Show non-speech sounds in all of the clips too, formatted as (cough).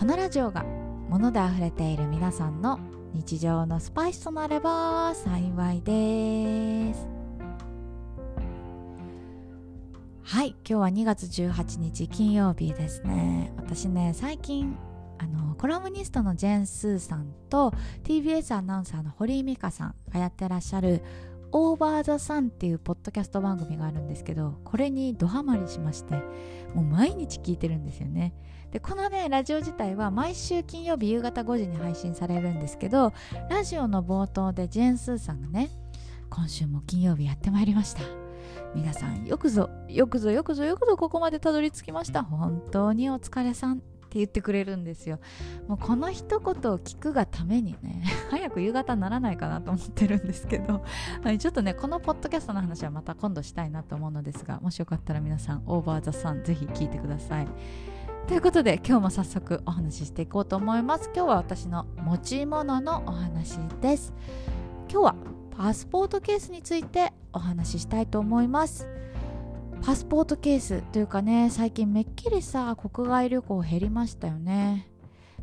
このラジオが物であふれている皆さんの日常のスパイスとなれば幸いです。はい今日は2月18日金曜日ですね。私ね最近あのコラムニストのジェン・スーさんと TBS アナウンサーの堀井美香さんがやってらっしゃるオーバーザサンっていうポッドキャスト番組があるんですけどこれにドハマりしましてもう毎日聞いてるんですよね。でこのねラジオ自体は毎週金曜日夕方5時に配信されるんですけどラジオの冒頭でジェーン・スーさんがね今週も金曜日やってまいりました。皆さんよくぞよくぞよくぞよくぞここまでたどり着きました。本当にお疲れさん。って言ってくれるんですよ。もうこの一言を聞くがためにね (laughs) 早く夕方にならないかなと思ってるんですけど、(laughs) はい、ちょっとねこのポッドキャストの話はまた今度したいなと思うのですがもしよかったら皆さんオーバーザさんぜひ聞いてください。ということで今日も早速お話ししていこうと思います。今日は私の持ち物のお話です。今日はパスポートケースについてお話ししたいと思います。パスポートケースというかね最近めっきりさ国外旅行減りましたよね。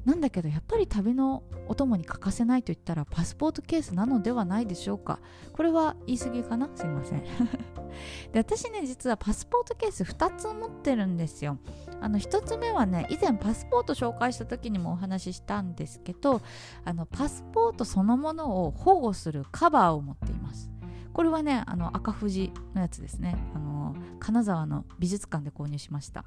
なんだけどやっぱり旅のお供に欠かせないと言ったらパスポートケースなのではないでしょうか。これは言い過ぎかな？すいません。(laughs) で私ね実はパスポートケース2つ持ってるんですよ。あの1つ目はね以前パスポート紹介した時にもお話ししたんですけどあのパスポートそのものを保護するカバーを持っています。これはねあの赤富士のやつですね。あの金沢の美術館で購入しました。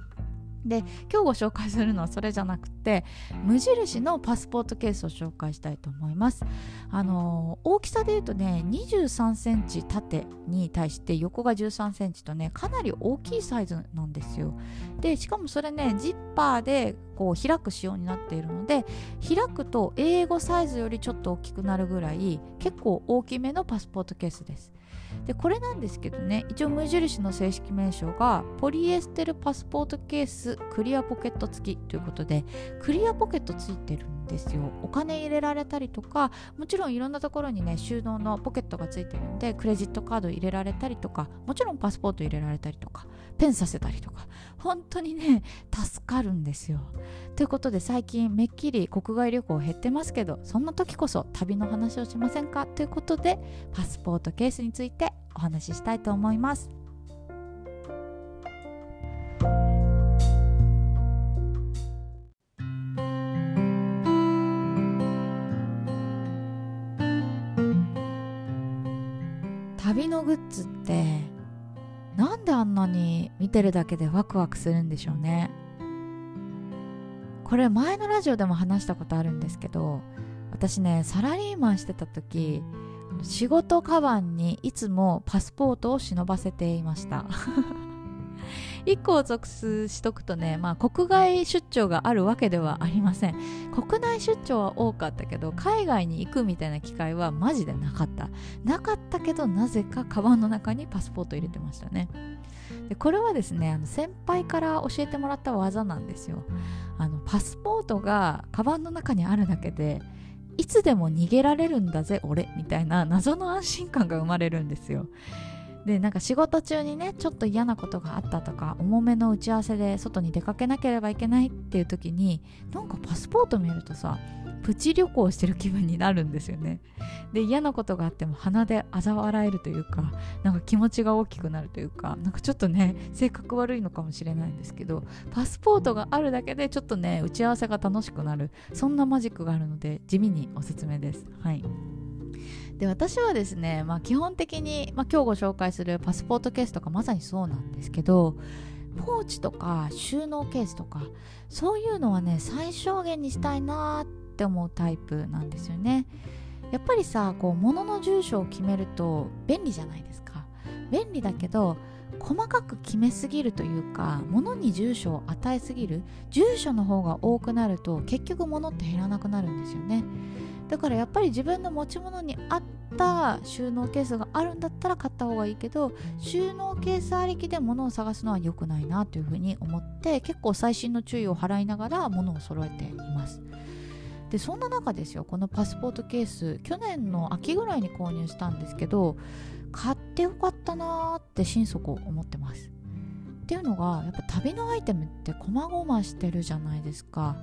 で今日ご紹介するのはそれじゃなくて無印のパスポートケースを紹介したいと思います。あの大きさで言うとね23センチ縦に対して横が13センチとねかなり大きいサイズなんですよ。でしかもそれねジッパーでこう開く仕様になっているので開くと英語サイズよりちょっと大きくなるぐらい結構大きめのパスポートケースです。でこれなんですけどね一応無印の正式名称がポリエステルパスポートケースクリアポケット付きということでクリアポケット付いてるんですよ。お金入れられたりとかもちろんいろんなところにね収納のポケットが付いてるんでクレジットカード入れられたりとかもちろんパスポート入れられたりとかペンさせたりとか本当にね助かるんですよ。ということで最近めっきり国外旅行減ってますけどそんな時こそ旅の話をしませんか？ということでパスポートケースについてお話ししたいと思います。グッズってなんであんなに見てるだけでワクワクするんでしょうね。これ前のラジオでも話したことあるんですけど私ねサラリーマンしてた時仕事カバンにいつもパスポートを忍ばせていました。1個を属しとくとね、まあ、国外出張があるわけではありません。国内出張は多かったけど海外に行くみたいな機会はマジでなかった。なかったけどなぜかカバンの中にパスポート入れてましたね。でこれはですねあの先輩から教えてもらった技なんですよ。あのパスポートがカバンの中にあるだけでいつでも逃げられるんだぜ俺みたいな謎の安心感が生まれるんですよでなんか仕事中にねちょっと嫌なことがあったとか重めの打ち合わせで外に出かけなければいけないっていう時になんかパスポート見るとさプチ旅行してる気分になるんですよね。で嫌なことがあっても鼻で嘲笑えるというかなんか気持ちが大きくなるというかなんかちょっとね性格悪いのかもしれないんですけどパスポートがあるだけでちょっとね打ち合わせが楽しくなる。そんなマジックがあるので地味におすすめです。はい。で私はですね、まあ、基本的に、まあ、今日ご紹介するパスポートケースとかまさにそうなんですけどポーチとか収納ケースとかそういうのはね最小限にしたいなって思うタイプなんですよね。やっぱりさこう物の住所を決めると便利じゃないですか。便利だけど細かく決めすぎるというか物に住所を与えすぎる。住所の方が多くなると結局物って減らなくなるんですよね。だからやっぱり自分の持ち物に合った収納ケースがあるんだったら買った方がいいけど収納ケースありきで物を探すのは良くないなというふうに思って結構細心の注意を払いながら物を揃えています。でそんな中ですよこのパスポートケース去年の秋ぐらいに購入したんですけど買ってよかったなーって心底思ってます。っていうのがやっぱ旅のアイテムって細々してるじゃないですか。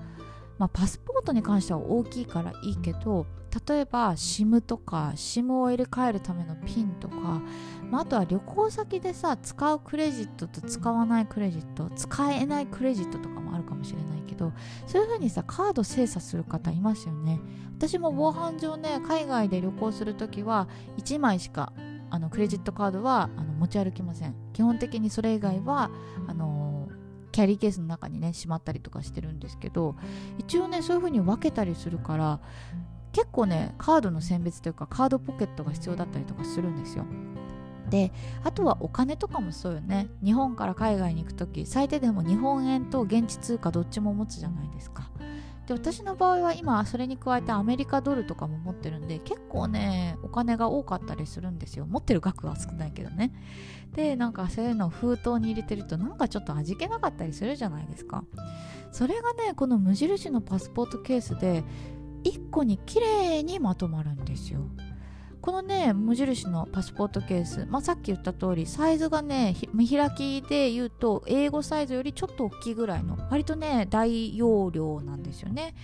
まあ、パスポートに関しては大きいからいいけど例えば SIM とか SIM を入れ替えるためのピンとか、まあ、あとは旅行先でさ使うクレジットと使わないクレジット使えないクレジットとかもあるかもしれないけどそういう風にさカード精査する方いますよね。私も防犯上ね海外で旅行する時は1枚しかあのクレジットカードはあの持ち歩きません。基本的にそれ以外はあのキャリーケースの中にねしまったりとかしてるんですけど一応ねそういう風に分けたりするから結構ねカードの選別というかカードポケットが必要だったりとかするんですよ。であとはお金とかもそうよね。日本から海外に行く時最低でも日本円と現地通貨どっちも持つじゃないですか。で私の場合は今それに加えてアメリカドルとかも持ってるんで結構ねお金が多かったりするんですよ。持ってる額は少ないけどね。でなんかそういうのを封筒に入れてるとなんかちょっと味気なかったりするじゃないですか。それがねこの無印のパスポートケースで1個に綺麗にまとまるんですよ。このね無印のパスポートケース、まあ、さっき言った通りサイズがね見開きで言うと英語サイズよりちょっと大きいぐらいの割とね大容量なんですよね。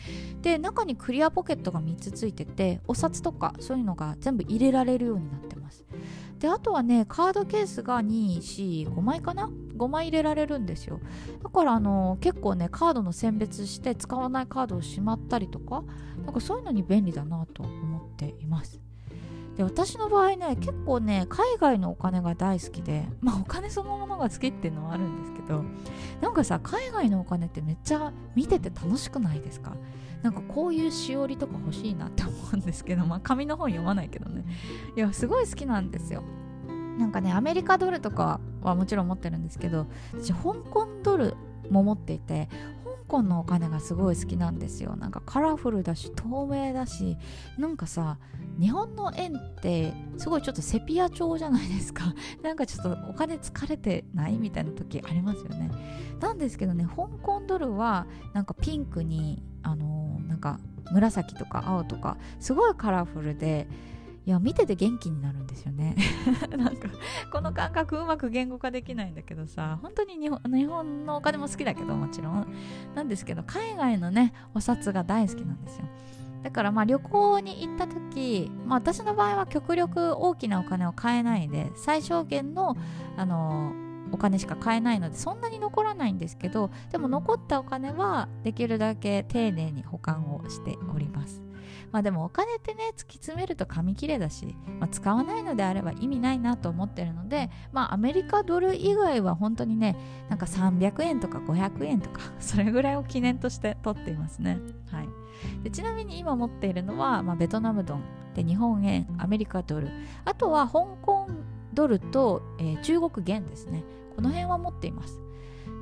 で中にクリアポケットが3つついててお札とかそういうのが全部入れられるようになってます。であとはねカードケースが245枚かな？5枚入れられるんですよ。だからあの結構ねカードの選別して使わないカードをしまったりとかなんかそういうのに便利だなと思っています。で私の場合ね結構ね海外のお金が大好きでまあお金そのものが好きっていうのはあるんですけどなんかさ海外のお金ってめっちゃ見てて楽しくないですか？なんかこういうしおりとか欲しいなって思うんですけどまあ紙の本読まないけどね。いやすごい好きなんですよ。なんかねアメリカドルとかはもちろん持ってるんですけど私香港ドルも持っていて香港のお金がすごい好きなんですよ。なんかカラフルだし透明だしなんかさ日本の円ってすごいちょっとセピア調じゃないですか。(laughs) なんかちょっとお金疲れてないみたいな時ありますよね。なんですけどね香港ドルはなんかピンクにあのー、なんか紫とか青とかすごいカラフルでいや見てて元気になるんですよね。(laughs) なんかこの感覚うまく言語化できないんだけどさ本当に日本日本のお金も好きだけどもちろん。なんですけど海外のねお札が大好きなんですよ。だからまあ旅行に行った時、まあ、私の場合は極力大きなお金を買えないで最小限の、あのお金しか買えないのでそんなに残らないんですけどでも残ったお金はできるだけ丁寧に保管をしております。まあでもお金ってね突き詰めると紙切れだし、まあ、使わないのであれば意味ないなと思ってるのでまあアメリカドル以外は本当にねなんか300円とか500円とか (laughs) それぐらいを記念として取っていますね。はい。でちなみに今持っているのは、まあ、ベトナムドンで日本円アメリカドル。あとは香港ドルと、えー、中国元ですね。この辺は持っています。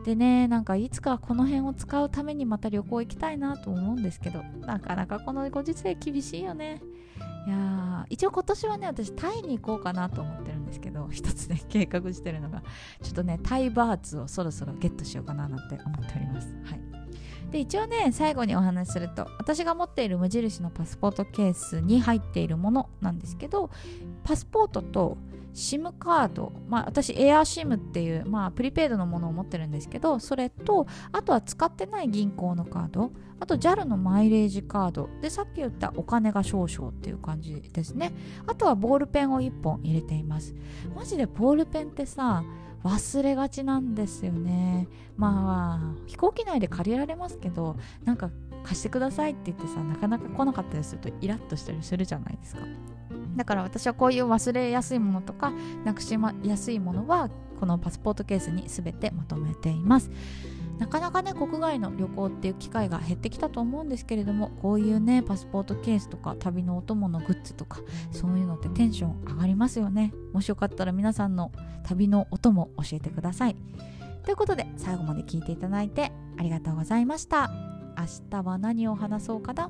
でねなんかいつかこの辺を使うためにまた旅行行きたいなと思うんですけどなかなかこのご時世厳しいよね。いや一応今年はね私タイに行こうかなと思ってるんですけど (laughs) 一つね計画してるのがちょっとねタイバーツをそろそろゲットしようかななんて思っております。はい。で一応ね最後にお話しすると私が持っている無印のパスポートケースに入っているものなんですけどパスポートと SIM カード、まあ、私エア SIM っていう、まあ、プリペイドのものを持ってるんですけどそれとあとは使ってない銀行のカードあと JAL のマイレージカードでさっき言ったお金が少々っていう感じですね。あとはボールペンを1本入れています。マジでボールペンってさ忘れがちなんですよね。まあ飛行機内で借りられますけどなんか貸してくださいって言ってさなかなか来なかったりするとイラッとしたりするじゃないですか。だから私はこういう忘れやすいものとかなくしやすいものはこのパスポートケースに全てまとめています。なかなかね国外の旅行っていう機会が減ってきたと思うんですけれどもこういうねパスポートケースとか旅のお供のグッズとかそういうのってテンション上がりますよね。もしよかったら皆さんの旅のお供教えてください。ということで最後まで聞いていただいてありがとうございました。明日は何を話そうかな？